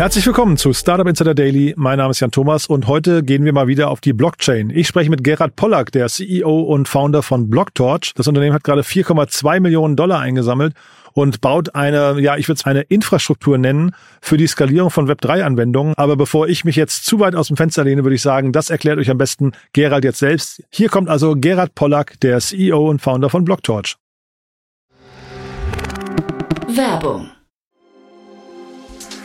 Herzlich willkommen zu Startup Insider Daily. Mein Name ist Jan Thomas und heute gehen wir mal wieder auf die Blockchain. Ich spreche mit Gerhard Pollack, der CEO und Founder von Blocktorch. Das Unternehmen hat gerade 4,2 Millionen Dollar eingesammelt und baut eine, ja, ich würde es eine Infrastruktur nennen für die Skalierung von Web3-Anwendungen. Aber bevor ich mich jetzt zu weit aus dem Fenster lehne, würde ich sagen, das erklärt euch am besten Gerald jetzt selbst. Hier kommt also Gerhard Pollack, der CEO und Founder von Blocktorch. Werbung.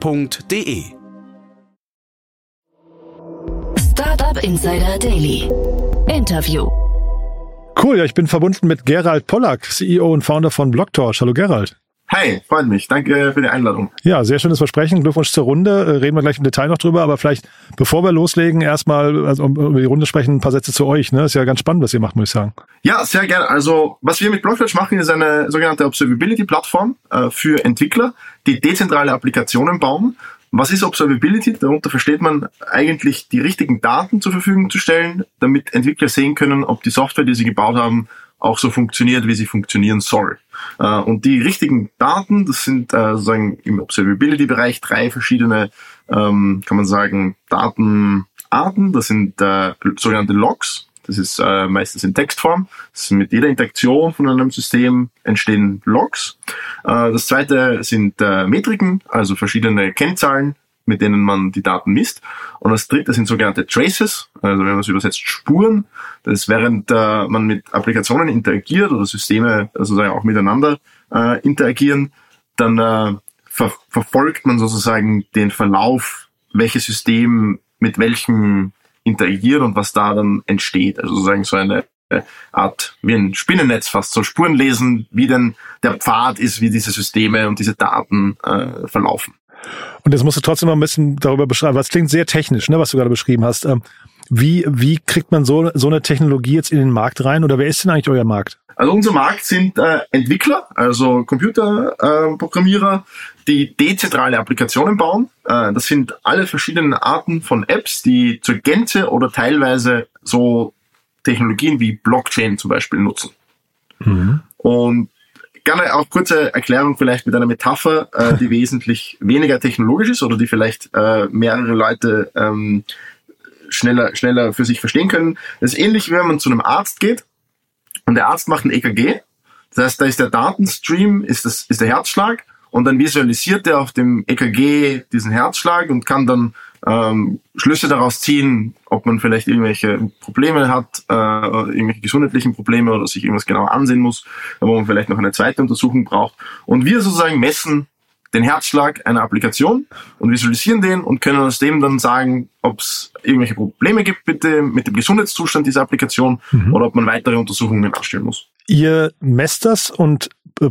www.startup.de. Startup Insider Daily. Interview. Cool, ja, ich bin verbunden mit Gerald Pollack, CEO und Founder von Blocktorch. Hallo Gerald. Hi, freut mich. Danke für die Einladung. Ja, sehr schönes Versprechen. Glückwunsch zur Runde. Äh, Reden wir gleich im Detail noch drüber, aber vielleicht, bevor wir loslegen, erstmal also über die Runde sprechen, ein paar Sätze zu euch. Ne? Ist ja ganz spannend, was ihr macht, muss ich sagen. Ja, sehr gerne. Also, was wir mit Blocktorch machen, ist eine sogenannte Observability-Plattform äh, für Entwickler, die dezentrale Applikationen bauen. Was ist Observability? Darunter versteht man eigentlich die richtigen Daten zur Verfügung zu stellen, damit Entwickler sehen können, ob die Software, die sie gebaut haben, auch so funktioniert, wie sie funktionieren soll. Äh, und die richtigen Daten, das sind äh, sozusagen im Observability-Bereich drei verschiedene, ähm, kann man sagen, Datenarten. Das sind äh, sogenannte Logs. Das ist meistens in Textform. Das ist mit jeder Interaktion von einem System entstehen Logs. Das zweite sind Metriken, also verschiedene Kennzahlen, mit denen man die Daten misst. Und das dritte sind sogenannte Traces, also wenn man es übersetzt Spuren. Das ist, während äh, man mit Applikationen interagiert oder Systeme sozusagen auch miteinander äh, interagieren, dann äh, ver verfolgt man sozusagen den Verlauf, welches System mit welchem interagiert und was da dann entsteht. Also sozusagen so eine äh, Art wie ein Spinnennetz fast, so Spuren lesen, wie denn der Pfad ist, wie diese Systeme und diese Daten äh, verlaufen. Und jetzt musst du trotzdem noch ein bisschen darüber beschreiben, was klingt sehr technisch, ne, was du gerade beschrieben hast. Ähm, wie, wie kriegt man so, so eine Technologie jetzt in den Markt rein oder wer ist denn eigentlich euer Markt? Also unser Markt sind äh, Entwickler, also Computerprogrammierer, äh, die dezentrale Applikationen bauen. Äh, das sind alle verschiedenen Arten von Apps, die zur Gänze oder teilweise so Technologien wie Blockchain zum Beispiel nutzen. Mhm. Und gerne auch kurze Erklärung vielleicht mit einer Metapher, äh, die wesentlich weniger technologisch ist oder die vielleicht äh, mehrere Leute ähm, schneller, schneller für sich verstehen können. Das ist ähnlich, wie wenn man zu einem Arzt geht und der Arzt macht ein EKG. Das heißt, da ist der Datenstream, ist, das, ist der Herzschlag und dann visualisiert er auf dem EKG diesen Herzschlag und kann dann ähm, Schlüsse daraus ziehen, ob man vielleicht irgendwelche Probleme hat, äh, irgendwelche gesundheitlichen Probleme oder sich irgendwas genauer ansehen muss, wo man vielleicht noch eine zweite Untersuchung braucht. Und wir sozusagen messen den Herzschlag einer Applikation und visualisieren den und können aus dem dann sagen, ob es irgendwelche Probleme gibt mit dem, mit dem Gesundheitszustand dieser Applikation mhm. oder ob man weitere Untersuchungen anstellen muss. Ihr messt das und äh,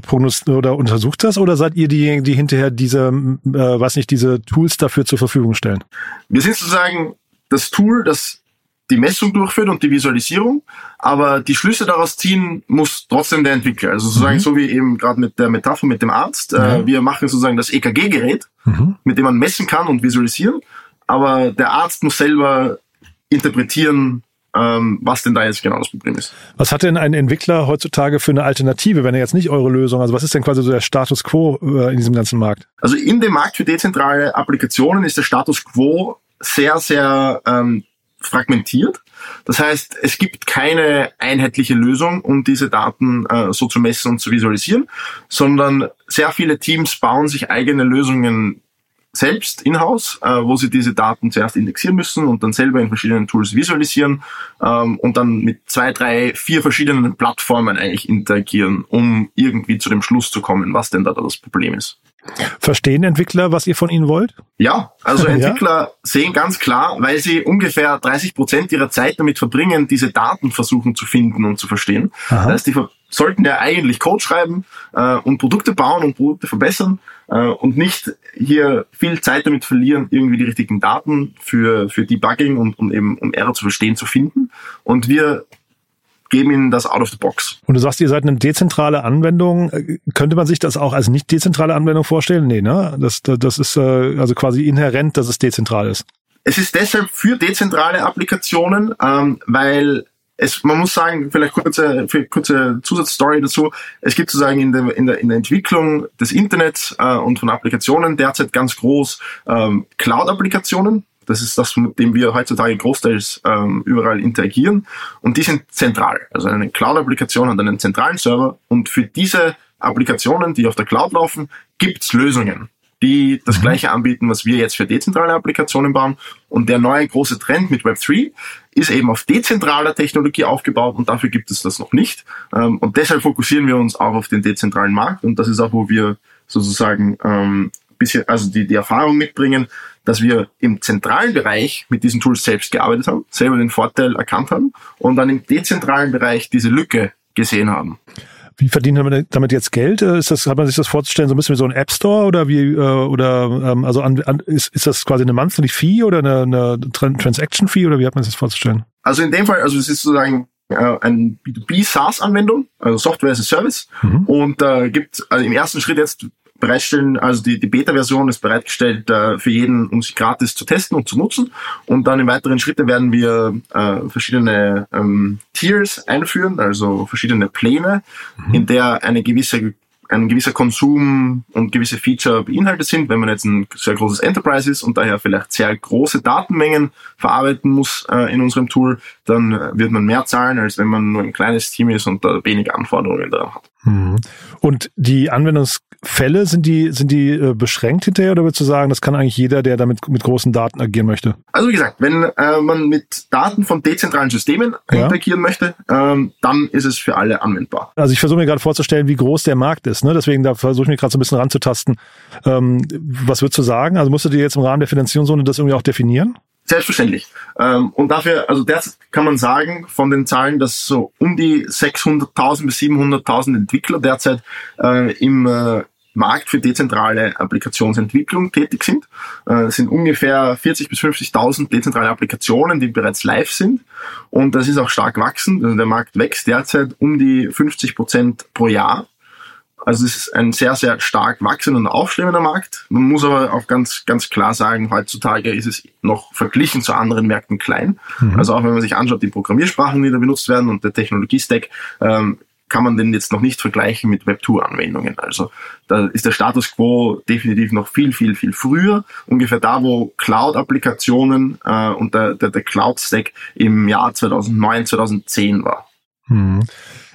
oder untersucht das oder seid ihr diejenigen, die hinterher diese, äh, weiß nicht, diese Tools dafür zur Verfügung stellen? Wir sind sozusagen das Tool, das die Messung durchführt und die Visualisierung, aber die Schlüsse daraus ziehen muss trotzdem der Entwickler. Also sozusagen mhm. so wie eben gerade mit der Metapher mit dem Arzt. Äh, mhm. wir machen sozusagen das EKG-Gerät, mhm. mit dem man messen kann und visualisieren, aber der Arzt muss selber interpretieren, ähm, was denn da jetzt genau das Problem ist. Was hat denn ein Entwickler heutzutage für eine Alternative, wenn er jetzt nicht eure Lösung, also was ist denn quasi so der Status quo äh, in diesem ganzen Markt? Also in dem Markt für dezentrale Applikationen ist der Status quo sehr, sehr ähm, fragmentiert. Das heißt, es gibt keine einheitliche Lösung, um diese Daten äh, so zu messen und zu visualisieren, sondern sehr viele Teams bauen sich eigene Lösungen selbst in-house, äh, wo sie diese Daten zuerst indexieren müssen und dann selber in verschiedenen Tools visualisieren ähm, und dann mit zwei, drei, vier verschiedenen Plattformen eigentlich interagieren, um irgendwie zu dem Schluss zu kommen, was denn da das Problem ist. Verstehen Entwickler, was ihr von ihnen wollt? Ja, also Entwickler ja? sehen ganz klar, weil sie ungefähr 30 Prozent ihrer Zeit damit verbringen, diese Daten versuchen zu finden und zu verstehen. Aha. Das heißt, die sollten ja eigentlich Code schreiben äh, und Produkte bauen und Produkte verbessern und nicht hier viel Zeit damit verlieren, irgendwie die richtigen Daten für, für Debugging und, und eben um Error zu verstehen zu finden. Und wir geben ihnen das out of the box. Und du sagst, ihr seid eine dezentrale Anwendung. Äh, könnte man sich das auch als nicht dezentrale Anwendung vorstellen? Nee, ne? Das, das ist äh, also quasi inhärent, dass es dezentral ist. Es ist deshalb für dezentrale Applikationen, ähm, weil es, man muss sagen, vielleicht kurze, kurze Zusatzstory dazu. Es gibt sozusagen in der, in der, in der Entwicklung des Internets äh, und von Applikationen derzeit ganz groß ähm, Cloud-Applikationen. Das ist das, mit dem wir heutzutage großteils ähm, überall interagieren. Und die sind zentral. Also eine Cloud-Applikation hat einen zentralen Server. Und für diese Applikationen, die auf der Cloud laufen, gibt's Lösungen, die das mhm. gleiche anbieten, was wir jetzt für dezentrale Applikationen bauen. Und der neue große Trend mit Web3 ist eben auf dezentraler Technologie aufgebaut und dafür gibt es das noch nicht. Ähm, und deshalb fokussieren wir uns auch auf den dezentralen Markt und das ist auch, wo wir sozusagen ähm, bisschen, also die, die Erfahrung mitbringen, dass wir im zentralen Bereich mit diesen Tools selbst gearbeitet haben, selber den Vorteil erkannt haben und dann im dezentralen Bereich diese Lücke gesehen haben. Wie verdient man damit jetzt Geld? Ist das, hat man sich das vorzustellen, so ein bisschen wie so ein App Store oder wie, äh, oder ähm, also an, an, ist, ist das quasi eine Monthly Fee oder eine, eine Transaction Fee oder wie hat man sich das vorzustellen? Also in dem Fall, also es ist sozusagen äh, eine B2B SaaS-Anwendung, also Software as a Service. Mhm. Und äh, gibt also im ersten Schritt jetzt bereitstellen, also die, die Beta-Version ist bereitgestellt äh, für jeden, um sich gratis zu testen und zu nutzen. Und dann im weiteren Schritte werden wir äh, verschiedene ähm, Tiers einführen, also verschiedene Pläne, mhm. in der eine gewisse ein gewisser Konsum und gewisse Feature beinhaltet sind. Wenn man jetzt ein sehr großes Enterprise ist und daher vielleicht sehr große Datenmengen verarbeiten muss äh, in unserem Tool, dann wird man mehr zahlen, als wenn man nur ein kleines Team ist und da wenig Anforderungen daran hat. Mhm. Und die Anwendungsfälle, sind die, sind die äh, beschränkt hinterher oder würdest du sagen, das kann eigentlich jeder, der damit mit großen Daten agieren möchte? Also wie gesagt, wenn äh, man mit Daten von dezentralen Systemen ja. interagieren möchte, ähm, dann ist es für alle anwendbar. Also ich versuche mir gerade vorzustellen, wie groß der Markt ist. Ne? Deswegen da versuche ich mich gerade so ein bisschen ranzutasten. Ähm, was würdest du sagen? Also musst du dir jetzt im Rahmen der Finanzierungszone das irgendwie auch definieren? Selbstverständlich. Ähm, und dafür, also derzeit kann man sagen, von den Zahlen, dass so um die 600.000 bis 700.000 Entwickler derzeit äh, im äh, Markt für dezentrale Applikationsentwicklung tätig sind. Äh, es sind ungefähr 40.000 bis 50.000 dezentrale Applikationen, die bereits live sind. Und das ist auch stark wachsend. Also der Markt wächst derzeit um die 50 Prozent pro Jahr. Also es ist ein sehr, sehr stark wachsender und aufstrebender Markt. Man muss aber auch ganz, ganz klar sagen, heutzutage ist es noch verglichen zu anderen Märkten klein. Mhm. Also auch wenn man sich anschaut, die Programmiersprachen, die da benutzt werden und der Technologiestack, ähm, kann man den jetzt noch nicht vergleichen mit Web2-Anwendungen. Also da ist der Status quo definitiv noch viel, viel, viel früher. Ungefähr da, wo Cloud-Applikationen äh, und der, der, der Cloud-Stack im Jahr 2009, 2010 war. Mhm.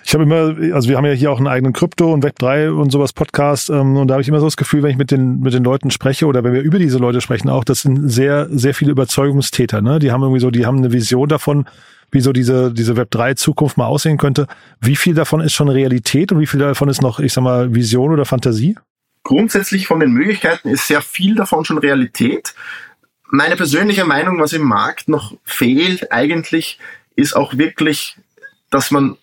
Ich habe immer, also wir haben ja hier auch einen eigenen Krypto und Web3 und sowas Podcast ähm, und da habe ich immer so das Gefühl, wenn ich mit den mit den Leuten spreche oder wenn wir über diese Leute sprechen, auch das sind sehr sehr viele Überzeugungstäter. Ne, die haben irgendwie so, die haben eine Vision davon, wie so diese diese Web3 Zukunft mal aussehen könnte. Wie viel davon ist schon Realität und wie viel davon ist noch, ich sag mal, Vision oder Fantasie? Grundsätzlich von den Möglichkeiten ist sehr viel davon schon Realität. Meine persönliche Meinung, was im Markt noch fehlt, eigentlich ist auch wirklich, dass man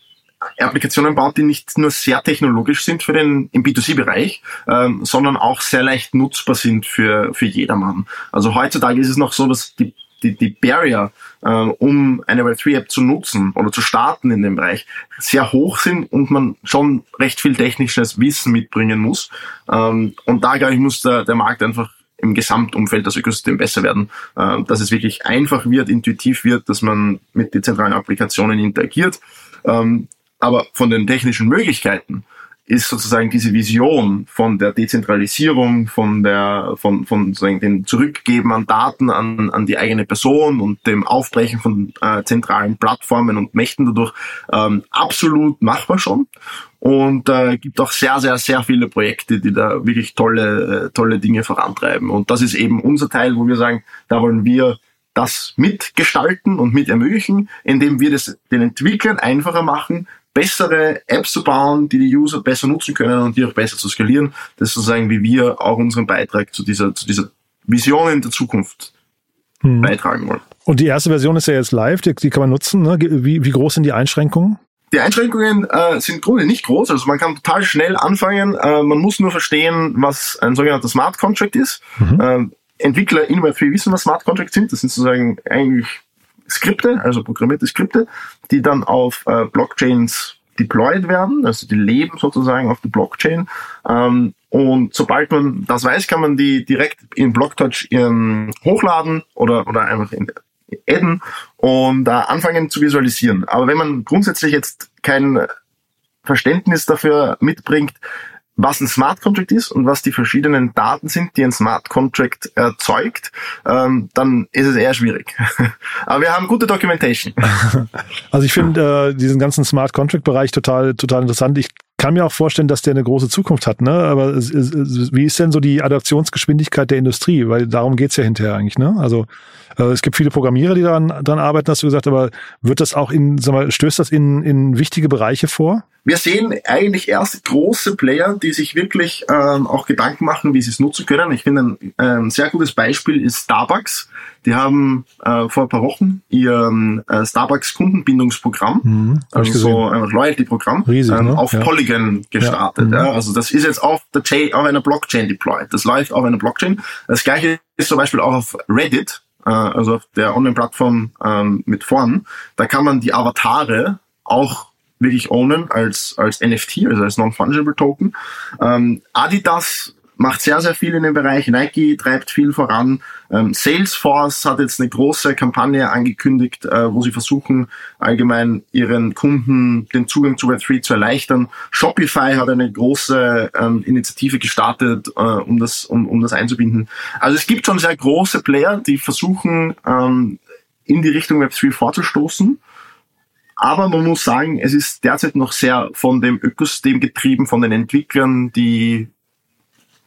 Applikationen baut, die nicht nur sehr technologisch sind für den im B2C-Bereich, ähm, sondern auch sehr leicht nutzbar sind für, für jedermann. Also heutzutage ist es noch so, dass die die, die Barrier, äh, um eine Web3-App zu nutzen oder zu starten in dem Bereich, sehr hoch sind und man schon recht viel technisches Wissen mitbringen muss. Ähm, und da, glaube ich, muss der, der Markt einfach im Gesamtumfeld das Ökosystem besser werden, äh, dass es wirklich einfach wird, intuitiv wird, dass man mit dezentralen Applikationen interagiert. Ähm, aber von den technischen Möglichkeiten ist sozusagen diese Vision von der Dezentralisierung, von der, von, von sozusagen dem Zurückgeben an Daten an, an die eigene Person und dem Aufbrechen von äh, zentralen Plattformen und Mächten dadurch ähm, absolut machbar schon. Und äh, gibt auch sehr, sehr, sehr viele Projekte, die da wirklich tolle, äh, tolle Dinge vorantreiben. Und das ist eben unser Teil, wo wir sagen, da wollen wir das mitgestalten und mit ermöglichen, indem wir das den Entwicklern einfacher machen, bessere Apps zu bauen, die die User besser nutzen können und die auch besser zu skalieren. Das ist sozusagen, wie wir auch unseren Beitrag zu dieser, zu dieser Vision in der Zukunft hm. beitragen wollen. Und die erste Version ist ja jetzt live, die, die kann man nutzen. Ne? Wie, wie groß sind die Einschränkungen? Die Einschränkungen äh, sind grundsätzlich nicht groß, also man kann total schnell anfangen. Äh, man muss nur verstehen, was ein sogenannter Smart Contract ist. Mhm. Äh, Entwickler in Web3 wissen, was Smart Contracts sind. Das sind sozusagen eigentlich Skripte, also programmierte Skripte, die dann auf äh, Blockchains deployed werden, also die leben sozusagen auf der Blockchain. Ähm, und sobald man das weiß, kann man die direkt in Blocktouch ähm, hochladen oder, oder einfach in adden und äh, anfangen zu visualisieren. Aber wenn man grundsätzlich jetzt kein Verständnis dafür mitbringt, was ein Smart Contract ist und was die verschiedenen Daten sind, die ein Smart Contract erzeugt, ähm, dann ist es eher schwierig. Aber wir haben gute Documentation. Also ich finde äh, diesen ganzen Smart Contract Bereich total, total interessant. Ich kann mir auch vorstellen, dass der eine große Zukunft hat, ne? Aber wie ist denn so die Adaptionsgeschwindigkeit der Industrie? Weil darum geht's ja hinterher eigentlich, ne? Also äh, es gibt viele Programmierer, die daran, daran arbeiten, hast du gesagt, aber wird das auch in, sag mal, stößt das in, in wichtige Bereiche vor? Wir sehen eigentlich erst große Player, die sich wirklich ähm, auch Gedanken machen, wie sie es nutzen können. Ich finde, ein, ein sehr gutes Beispiel ist Starbucks. Die haben äh, vor ein paar Wochen ihr äh, Starbucks Kundenbindungsprogramm, mhm, also so ein Loyalty-Programm, ähm, ne? auf ja. Polygon gestartet. Ja. Mhm. Ja. Also das ist jetzt auf der Chain, auf einer Blockchain deployed. Das läuft auf einer Blockchain. Das gleiche ist zum Beispiel auch auf Reddit äh, also auf der Online-Plattform ähm, mit vorn, da kann man die Avatare auch wirklich ownen als, als NFT, also als Non-Fungible Token. Ähm, Adidas macht sehr, sehr viel in dem Bereich. Nike treibt viel voran. Ähm, Salesforce hat jetzt eine große Kampagne angekündigt, äh, wo sie versuchen, allgemein ihren Kunden den Zugang zu Web3 zu erleichtern. Shopify hat eine große ähm, Initiative gestartet, äh, um, das, um, um das einzubinden. Also es gibt schon sehr große Player, die versuchen, ähm, in die Richtung Web3 vorzustoßen. Aber man muss sagen, es ist derzeit noch sehr von dem Ökosystem getrieben, von den Entwicklern, die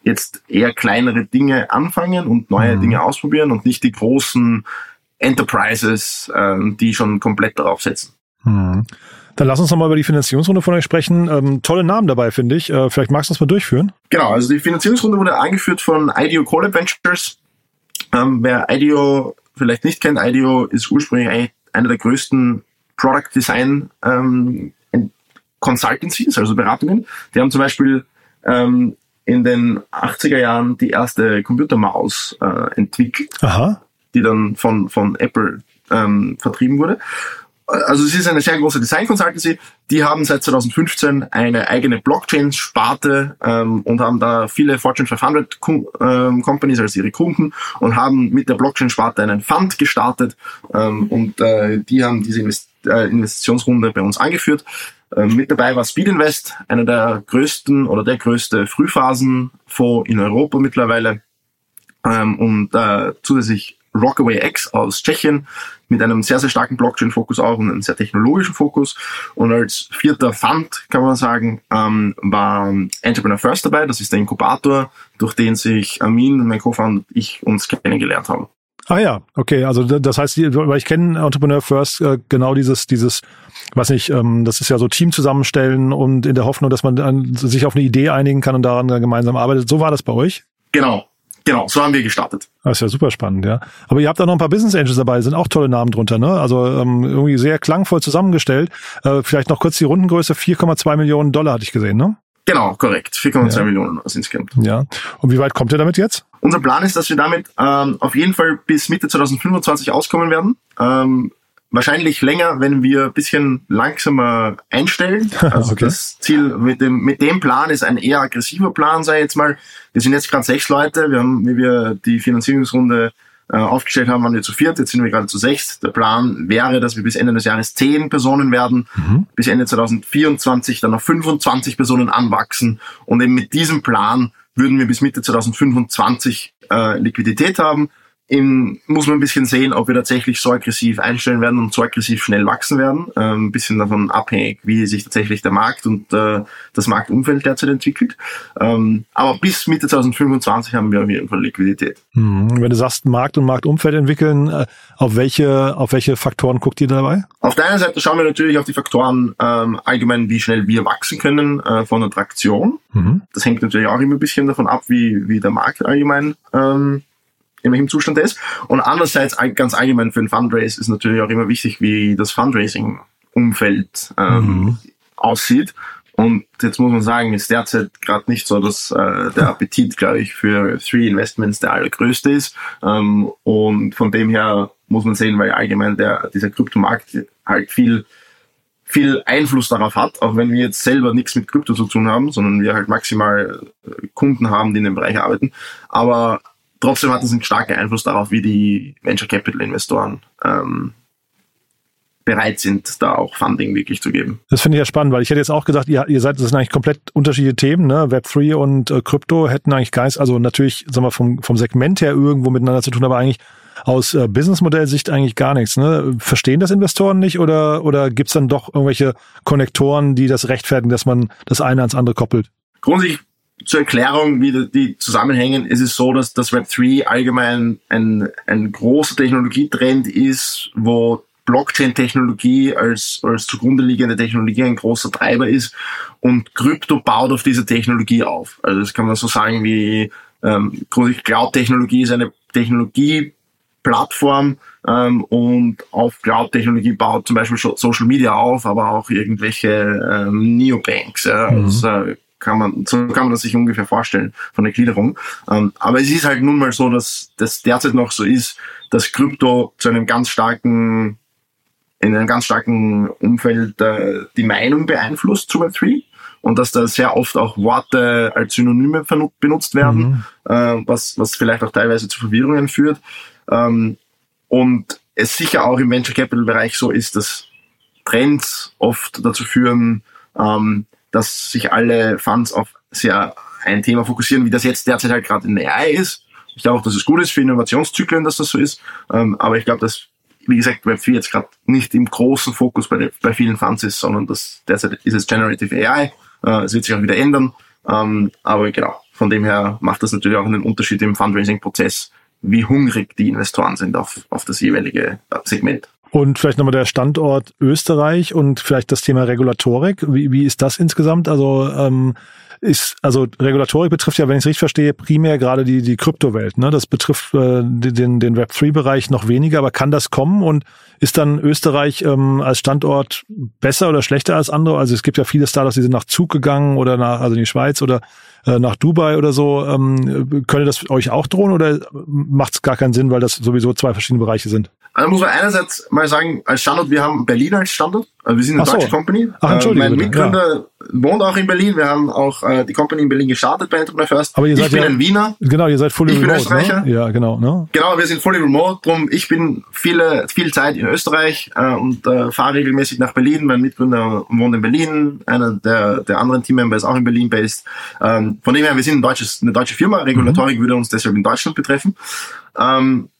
jetzt eher kleinere Dinge anfangen und neue mhm. Dinge ausprobieren und nicht die großen Enterprises, äh, die schon komplett darauf setzen. Mhm. Dann lass uns nochmal über die Finanzierungsrunde von euch sprechen. Ähm, tolle Namen dabei, finde ich. Äh, vielleicht magst du das mal durchführen. Genau, also die Finanzierungsrunde wurde angeführt von IDEO Call Ventures. Ähm, wer IDEO vielleicht nicht kennt, IDEO ist ursprünglich einer der größten Product Design ähm, Consultancies, also Beratungen. Die haben zum Beispiel ähm, in den 80er Jahren die erste Computermaus äh, entwickelt, Aha. die dann von, von Apple ähm, vertrieben wurde. Also es ist eine sehr große Design Consultancy. Die haben seit 2015 eine eigene Blockchain-Sparte ähm, und haben da viele Fortune 500 Com ähm, Companies als ihre Kunden und haben mit der Blockchain-Sparte einen Fund gestartet ähm, und äh, die haben diese Invest äh, Investitionsrunde bei uns angeführt. Ähm, mit dabei war Speed Invest, einer der größten oder der größte Frühphasenfonds in Europa mittlerweile. Ähm, und äh, zusätzlich Rockaway X aus Tschechien mit einem sehr, sehr starken Blockchain-Fokus auch und einem sehr technologischen Fokus. Und als vierter Fund, kann man sagen, ähm, war Entrepreneur First dabei. Das ist der Inkubator, durch den sich Amin, mein Co-Founder und ich uns kennengelernt haben. Ah ja, okay, also das heißt, weil ich kenne Entrepreneur First äh, genau dieses, dieses, weiß nicht, ähm, das ist ja so Team zusammenstellen und in der Hoffnung, dass man dann sich auf eine Idee einigen kann und daran dann gemeinsam arbeitet. So war das bei euch? Genau. Genau, so haben wir gestartet. Das ist ja super spannend, ja. Aber ihr habt da noch ein paar Business Angels dabei, sind auch tolle Namen drunter, ne? Also ähm, irgendwie sehr klangvoll zusammengestellt. Äh, vielleicht noch kurz die Rundengröße, 4,2 Millionen Dollar hatte ich gesehen, ne? Genau, korrekt. 4,2 ja. Millionen insgesamt. Ja. Und wie weit kommt ihr damit jetzt? Unser Plan ist, dass wir damit ähm, auf jeden Fall bis Mitte 2025 auskommen werden. Ähm, wahrscheinlich länger, wenn wir ein bisschen langsamer einstellen. Also okay. das Ziel mit dem, mit dem Plan ist ein eher aggressiver Plan, sei jetzt mal. Wir sind jetzt gerade sechs Leute. Wir haben, wie wir die Finanzierungsrunde äh, aufgestellt haben, waren wir zu viert, jetzt sind wir gerade zu sechs. Der Plan wäre, dass wir bis Ende des Jahres zehn Personen werden, mhm. bis Ende 2024 dann auf 25 Personen anwachsen und eben mit diesem Plan würden wir bis Mitte 2025 äh, Liquidität haben in, muss man ein bisschen sehen, ob wir tatsächlich so aggressiv einstellen werden und so aggressiv schnell wachsen werden. Ähm, ein bisschen davon abhängig, wie sich tatsächlich der Markt und äh, das Marktumfeld derzeit entwickelt. Ähm, aber bis Mitte 2025 haben wir auf jeden Fall Liquidität. Mhm. Wenn du sagst, Markt und Marktumfeld entwickeln, äh, auf welche, auf welche Faktoren guckt ihr dabei? Auf der einen Seite schauen wir natürlich auf die Faktoren ähm, allgemein, wie schnell wir wachsen können äh, von der Traktion. Mhm. Das hängt natürlich auch immer ein bisschen davon ab, wie, wie der Markt allgemein ähm, in welchem Zustand er ist. Und andererseits ganz allgemein für ein Fundraise ist natürlich auch immer wichtig, wie das Fundraising-Umfeld ähm, mhm. aussieht. Und jetzt muss man sagen, ist derzeit gerade nicht so, dass äh, der Appetit, glaube ich, für Three Investments der allergrößte ist. Ähm, und von dem her muss man sehen, weil allgemein der, dieser Kryptomarkt halt viel viel Einfluss darauf hat, auch wenn wir jetzt selber nichts mit Krypto zu tun haben, sondern wir halt maximal äh, Kunden haben, die in dem Bereich arbeiten. Aber trotzdem hat es einen starken Einfluss darauf, wie die Venture Capital Investoren ähm, bereit sind, da auch Funding wirklich zu geben. Das finde ich ja spannend, weil ich hätte jetzt auch gesagt, ihr, ihr seid, das sind eigentlich komplett unterschiedliche Themen, ne? Web3 und äh, Krypto hätten eigentlich Geist, also natürlich, sagen wir, vom, vom Segment her irgendwo miteinander zu tun, aber eigentlich aus äh, Businessmodellsicht eigentlich gar nichts. Ne? Verstehen das Investoren nicht oder, oder gibt es dann doch irgendwelche Konnektoren, die das rechtfertigen, dass man das eine ans andere koppelt? Grundsätzlich zur Erklärung, wie die zusammenhängen, ist es so, dass das Web3 allgemein ein, ein großer Technologietrend ist, wo Blockchain-Technologie als, als zugrunde liegende Technologie ein großer Treiber ist und Krypto baut auf diese Technologie auf. Also das kann man so sagen wie ähm, Cloud-Technologie ist eine Technologieplattform ähm, und auf Cloud-Technologie baut zum Beispiel Social Media auf, aber auch irgendwelche ähm, Neobanks. Ja, mhm. also, kann man, so kann man das sich ungefähr vorstellen von der Gliederung. Ähm, aber es ist halt nun mal so, dass das derzeit noch so ist, dass Krypto zu einem ganz starken, in einem ganz starken Umfeld äh, die Meinung beeinflusst zu Web3 und dass da sehr oft auch Worte als Synonyme benutzt werden, mhm. äh, was, was vielleicht auch teilweise zu Verwirrungen führt. Ähm, und es sicher auch im Venture Capital Bereich so ist, dass Trends oft dazu führen, ähm, dass sich alle Funds auf sehr ein Thema fokussieren, wie das jetzt derzeit halt gerade in der AI ist. Ich glaube auch, dass es gut ist für Innovationszyklen, dass das so ist. Ähm, aber ich glaube, dass, wie gesagt, Web4 jetzt gerade nicht im großen Fokus bei, bei vielen Funds ist, sondern das derzeit ist es Generative AI. Äh, es wird sich auch wieder ändern. Ähm, aber genau, von dem her macht das natürlich auch einen Unterschied im Fundraising-Prozess, wie hungrig die Investoren sind auf, auf das jeweilige äh, Segment. Und vielleicht nochmal der Standort Österreich und vielleicht das Thema Regulatorik. Wie, wie ist das insgesamt? Also ähm, ist, also Regulatorik betrifft ja, wenn ich es richtig verstehe, primär gerade die, die Kryptowelt. Ne? Das betrifft äh, den, den Web3-Bereich noch weniger, aber kann das kommen und ist dann Österreich ähm, als Standort besser oder schlechter als andere? Also es gibt ja viele Startups, die sind nach Zug gegangen oder nach, also in die Schweiz oder äh, nach Dubai oder so. Ähm, könnte das euch auch drohen oder macht es gar keinen Sinn, weil das sowieso zwei verschiedene Bereiche sind? Also muss man einerseits mal sagen, als Standort, wir haben Berlin als Standort. Also wir sind eine Ach deutsche so. Company. Ach, Entschuldigung, äh, mein Mitgründer ja. wohnt auch in Berlin. Wir haben auch äh, die Company in Berlin gestartet bei Entrepreneur First. Aber ihr seid ich bin ja, ein Wiener. Genau, ihr seid fully ich remote. Ich bin Österreicher. Ne? Ja, genau. Ne? Genau, wir sind fully remote. Drum, ich bin viele, viel Zeit in Österreich äh, und äh, fahre regelmäßig nach Berlin. Mein Mitgründer wohnt in Berlin. Einer der, der anderen Teammember ist auch in Berlin based. Ähm, von dem her, wir sind ein deutsches, eine deutsche Firma. Regulatorik mhm. würde uns deshalb in Deutschland betreffen. Ähm,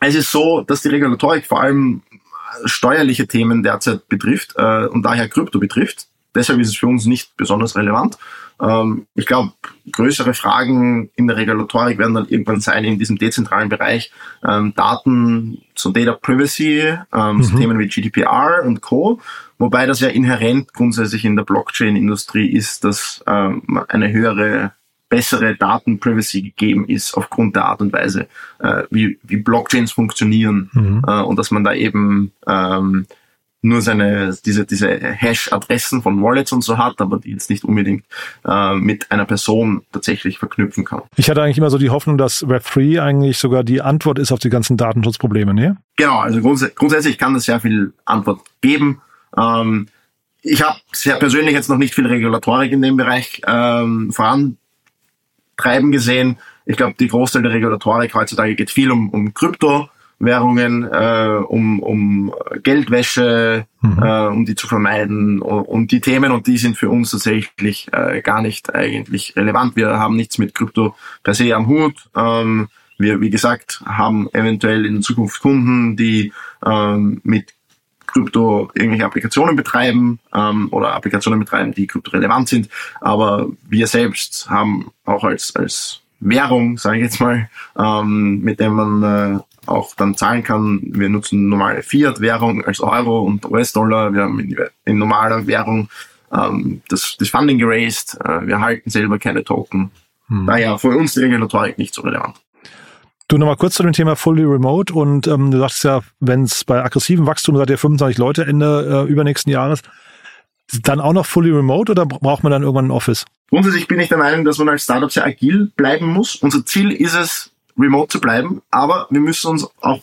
es ist so, dass die Regulatorik vor allem steuerliche Themen derzeit betrifft äh, und daher Krypto betrifft. Deshalb ist es für uns nicht besonders relevant. Ähm, ich glaube, größere Fragen in der Regulatorik werden dann irgendwann sein in diesem dezentralen Bereich ähm, Daten, so Data Privacy, ähm, mhm. so Themen wie GDPR und Co. Wobei das ja inhärent grundsätzlich in der Blockchain-Industrie ist, dass ähm, eine höhere bessere Datenprivacy gegeben ist aufgrund der Art und Weise, äh, wie, wie Blockchains funktionieren mhm. äh, und dass man da eben ähm, nur seine diese diese Hash-Adressen von Wallets und so hat, aber die jetzt nicht unbedingt äh, mit einer Person tatsächlich verknüpfen kann. Ich hatte eigentlich immer so die Hoffnung, dass Web3 eigentlich sogar die Antwort ist auf die ganzen Datenschutzprobleme, ne? Genau, also grunds grundsätzlich kann das sehr viel Antwort geben. Ähm, ich habe sehr persönlich jetzt noch nicht viel Regulatorik in dem Bereich ähm, voran treiben gesehen. Ich glaube, die Großteil der Regulatorik heutzutage geht viel um, um Kryptowährungen, äh, um, um Geldwäsche, mhm. äh, um die zu vermeiden, um, um, die Themen und die sind für uns tatsächlich äh, gar nicht eigentlich relevant. Wir haben nichts mit Krypto per se am Hut. Ähm, wir, wie gesagt, haben eventuell in Zukunft Kunden, die ähm, mit Krypto irgendwelche Applikationen betreiben ähm, oder Applikationen betreiben, die kryptorelevant sind. Aber wir selbst haben auch als, als Währung, sage ich jetzt mal, ähm, mit dem man äh, auch dann zahlen kann. Wir nutzen normale Fiat-Währung als Euro und US-Dollar. Wir haben in, in normaler Währung ähm, das, das Funding geraced. Äh, wir halten selber keine Token. Hm. Daher für uns die Regulatorik nicht so relevant. Du nochmal kurz zu dem Thema Fully Remote und ähm, du sagst ja, wenn es bei aggressivem Wachstum seid ihr 25 Leute Ende äh, übernächsten Jahres, dann auch noch Fully Remote oder braucht man dann irgendwann ein Office? Grundsätzlich bin ich der Meinung, dass man als Startup sehr agil bleiben muss. Unser Ziel ist es, remote zu bleiben, aber wir müssen uns auch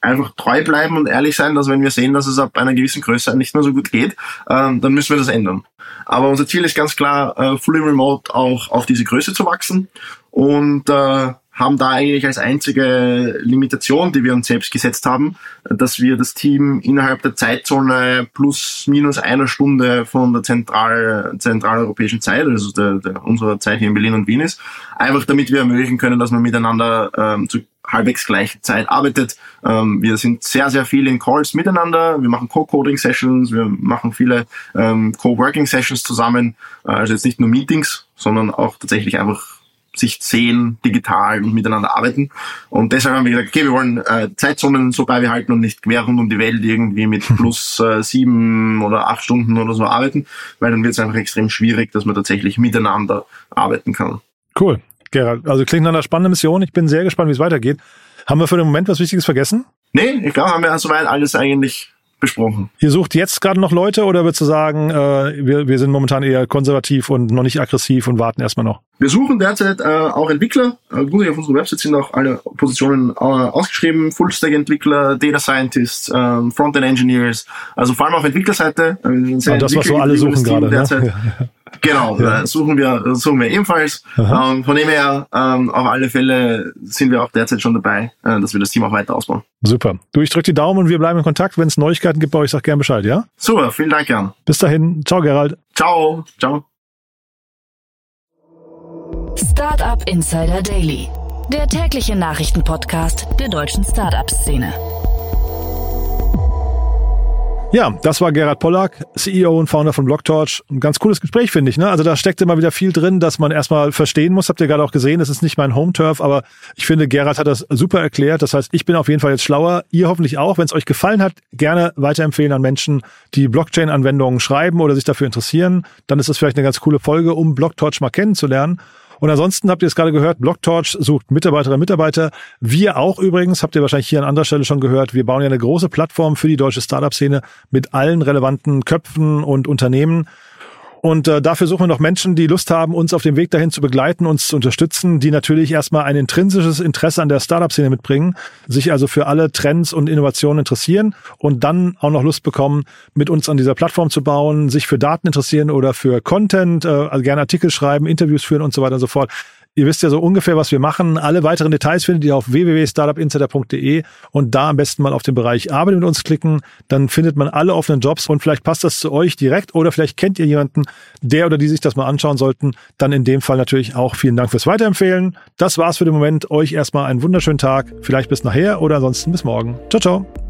einfach treu bleiben und ehrlich sein, dass wenn wir sehen, dass es ab einer gewissen Größe nicht mehr so gut geht, ähm, dann müssen wir das ändern. Aber unser Ziel ist ganz klar, äh, fully remote auch auf diese Größe zu wachsen und äh, haben da eigentlich als einzige Limitation, die wir uns selbst gesetzt haben, dass wir das Team innerhalb der Zeitzone plus minus einer Stunde von der zentral, zentraleuropäischen Zeit, also der, der, unserer Zeit hier in Berlin und Wien ist, einfach damit wir ermöglichen können, dass man miteinander ähm, zu halbwegs gleicher Zeit arbeitet. Ähm, wir sind sehr, sehr viel in Calls miteinander. Wir machen Co-Coding-Sessions, wir machen viele ähm, Co-Working-Sessions zusammen. Äh, also jetzt nicht nur Meetings, sondern auch tatsächlich einfach sich sehen, digital und miteinander arbeiten. Und deshalb haben wir gesagt, okay, wir wollen äh, Zeitzonen so beibehalten und nicht quer rund um die Welt irgendwie mit plus äh, sieben oder acht Stunden oder so arbeiten, weil dann wird es einfach extrem schwierig, dass man tatsächlich miteinander arbeiten kann. Cool, Gerald. Also klingt nach einer spannenden Mission. Ich bin sehr gespannt, wie es weitergeht. Haben wir für den Moment was Wichtiges vergessen? Nee, ich glaube, haben wir soweit alles eigentlich besprochen. Ihr sucht jetzt gerade noch Leute oder würdest du sagen, äh, wir, wir sind momentan eher konservativ und noch nicht aggressiv und warten erstmal noch? Wir suchen derzeit äh, auch Entwickler. Äh, gut, auf unserer Website sind auch alle Positionen äh, ausgeschrieben. Full-Stack-Entwickler, Data Scientists, ähm, Frontend Engineers. Also vor allem auf Entwicklerseite. Äh, ah, das, was so alle suchen gerade. Ne? Genau, ja. suchen wir suchen wir ebenfalls. Ähm, von dem her, ähm, auf alle Fälle sind wir auch derzeit schon dabei, äh, dass wir das Team auch weiter ausbauen. Super. Du, ich drücke die Daumen und wir bleiben in Kontakt. Wenn es Neuigkeiten gibt bei euch, sag gerne Bescheid, ja? Super, vielen Dank, Jan. Bis dahin. Ciao, Gerald. Ciao. Ciao. Startup Insider Daily, der tägliche Nachrichtenpodcast der deutschen Startup-Szene. Ja, das war Gerhard Pollack, CEO und Founder von Blocktorch. Ein ganz cooles Gespräch, finde ich. Ne? Also da steckt immer wieder viel drin, dass man erstmal verstehen muss. Habt ihr gerade auch gesehen, das ist nicht mein Home-Turf, aber ich finde, Gerhard hat das super erklärt. Das heißt, ich bin auf jeden Fall jetzt schlauer. Ihr hoffentlich auch. Wenn es euch gefallen hat, gerne weiterempfehlen an Menschen, die Blockchain-Anwendungen schreiben oder sich dafür interessieren. Dann ist das vielleicht eine ganz coole Folge, um Blocktorch mal kennenzulernen. Und ansonsten habt ihr es gerade gehört, Blocktorch sucht Mitarbeiterinnen und Mitarbeiter. Wir auch übrigens, habt ihr wahrscheinlich hier an anderer Stelle schon gehört, wir bauen ja eine große Plattform für die deutsche Startup-Szene mit allen relevanten Köpfen und Unternehmen. Und äh, dafür suchen wir noch Menschen, die Lust haben, uns auf dem Weg dahin zu begleiten, uns zu unterstützen, die natürlich erstmal ein intrinsisches Interesse an der Startup-Szene mitbringen, sich also für alle Trends und Innovationen interessieren und dann auch noch Lust bekommen, mit uns an dieser Plattform zu bauen, sich für Daten interessieren oder für Content, äh, also gerne Artikel schreiben, Interviews führen und so weiter und so fort. Ihr wisst ja so ungefähr, was wir machen. Alle weiteren Details findet ihr auf www.startupinsider.de und da am besten mal auf den Bereich Arbeit mit uns klicken. Dann findet man alle offenen Jobs und vielleicht passt das zu euch direkt oder vielleicht kennt ihr jemanden, der oder die sich das mal anschauen sollten. Dann in dem Fall natürlich auch vielen Dank fürs Weiterempfehlen. Das war's für den Moment. Euch erstmal einen wunderschönen Tag. Vielleicht bis nachher oder ansonsten bis morgen. Ciao, ciao.